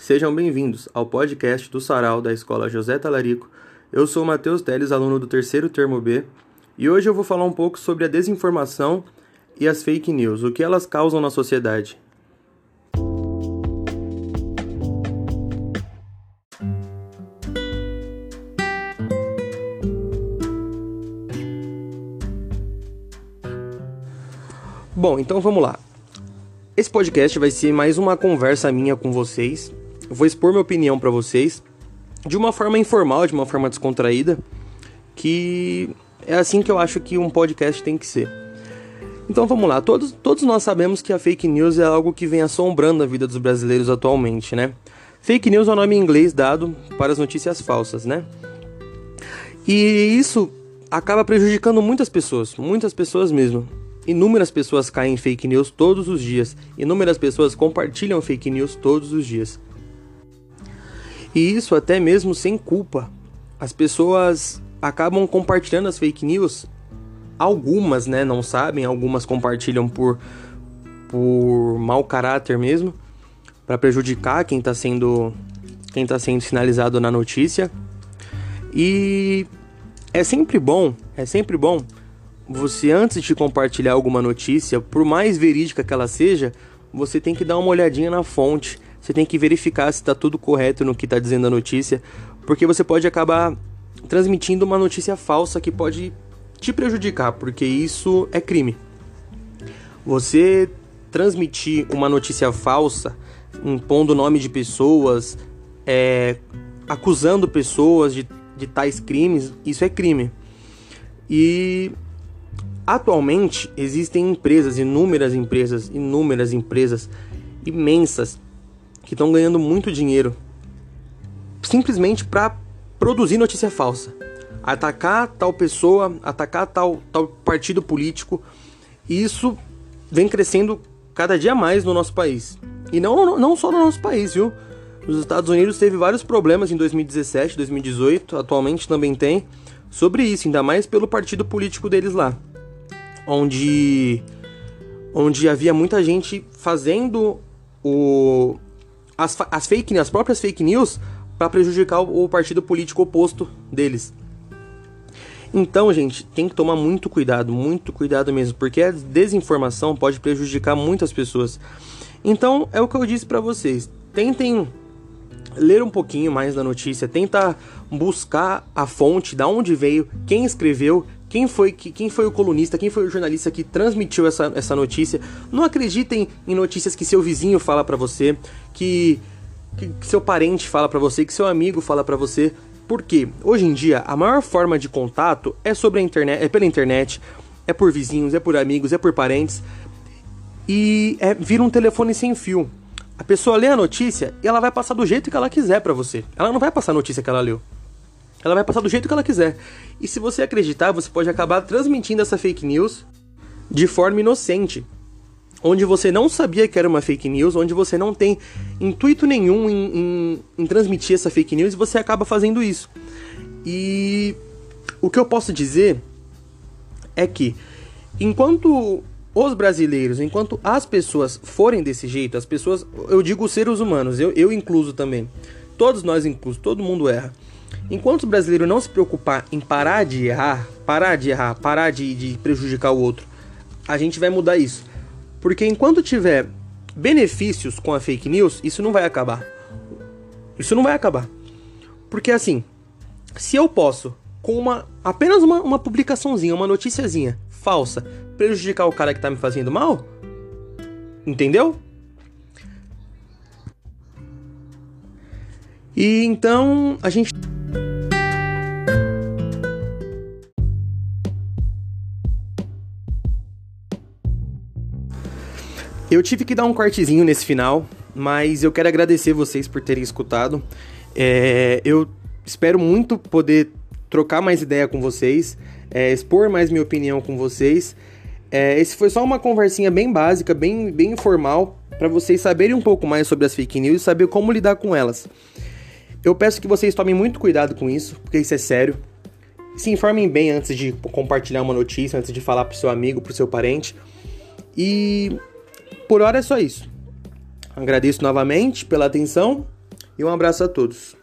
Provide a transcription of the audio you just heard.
Sejam bem-vindos ao podcast do Sarau da Escola José Talarico. Eu sou Matheus Teles, aluno do terceiro termo B, e hoje eu vou falar um pouco sobre a desinformação e as fake news, o que elas causam na sociedade. Bom, então vamos lá. Esse podcast vai ser mais uma conversa minha com vocês. Eu vou expor minha opinião para vocês de uma forma informal, de uma forma descontraída, que é assim que eu acho que um podcast tem que ser. Então vamos lá, todos, todos nós sabemos que a fake news é algo que vem assombrando a vida dos brasileiros atualmente, né? Fake news é o nome em inglês dado para as notícias falsas, né? E isso acaba prejudicando muitas pessoas, muitas pessoas mesmo. Inúmeras pessoas caem em fake news todos os dias. Inúmeras pessoas compartilham fake news todos os dias. E isso até mesmo sem culpa. As pessoas acabam compartilhando as fake news. Algumas, né, não sabem, algumas compartilham por por mau caráter mesmo, para prejudicar quem está sendo quem tá sendo sinalizado na notícia. E é sempre bom, é sempre bom você antes de compartilhar alguma notícia, por mais verídica que ela seja, você tem que dar uma olhadinha na fonte. Você tem que verificar se está tudo correto no que está dizendo a notícia, porque você pode acabar transmitindo uma notícia falsa que pode te prejudicar, porque isso é crime. Você transmitir uma notícia falsa, impondo o nome de pessoas, é, acusando pessoas de, de tais crimes, isso é crime. E Atualmente existem empresas, inúmeras empresas, inúmeras empresas imensas que estão ganhando muito dinheiro simplesmente para produzir notícia falsa, atacar tal pessoa, atacar tal, tal partido político. E isso vem crescendo cada dia mais no nosso país. E não, não só no nosso país, viu? Os Estados Unidos teve vários problemas em 2017, 2018, atualmente também tem, sobre isso, ainda mais pelo partido político deles lá onde onde havia muita gente fazendo o as, as fake as próprias fake news para prejudicar o, o partido político oposto deles. Então, gente, tem que tomar muito cuidado, muito cuidado mesmo, porque a desinformação pode prejudicar muitas pessoas. Então, é o que eu disse para vocês. Tentem ler um pouquinho mais da notícia, tenta buscar a fonte, da onde veio, quem escreveu, quem foi, quem foi o colunista, quem foi o jornalista que transmitiu essa, essa notícia. Não acreditem em notícias que seu vizinho fala para você, que, que, seu parente fala para você, que seu amigo fala para você. Porque hoje em dia a maior forma de contato é sobre a internet, é pela internet, é por vizinhos, é por amigos, é por parentes. E é, vira um telefone sem fio. A pessoa lê a notícia e ela vai passar do jeito que ela quiser para você. Ela não vai passar a notícia que ela leu. Ela vai passar do jeito que ela quiser. E se você acreditar, você pode acabar transmitindo essa fake news de forma inocente. Onde você não sabia que era uma fake news, onde você não tem intuito nenhum em, em, em transmitir essa fake news e você acaba fazendo isso. E o que eu posso dizer é que enquanto os brasileiros, enquanto as pessoas forem desse jeito, as pessoas, eu digo os seres humanos, eu, eu incluso também, todos nós incluso, todo mundo erra. Enquanto o brasileiro não se preocupar em parar de errar, parar de errar, parar de, de prejudicar o outro, a gente vai mudar isso. Porque enquanto tiver benefícios com a fake news, isso não vai acabar. Isso não vai acabar. Porque assim, se eu posso, com uma apenas uma, uma publicaçãozinha, uma noticiazinha falsa, prejudicar o cara que tá me fazendo mal, entendeu? E então a gente Eu tive que dar um cortezinho nesse final, mas eu quero agradecer vocês por terem escutado. É, eu espero muito poder trocar mais ideia com vocês, é, expor mais minha opinião com vocês. É, esse foi só uma conversinha bem básica, bem, bem informal, para vocês saberem um pouco mais sobre as fake news e saber como lidar com elas. Eu peço que vocês tomem muito cuidado com isso, porque isso é sério. Se informem bem antes de compartilhar uma notícia, antes de falar pro seu amigo, pro seu parente. E por hora é só isso. Agradeço novamente pela atenção E um abraço a todos.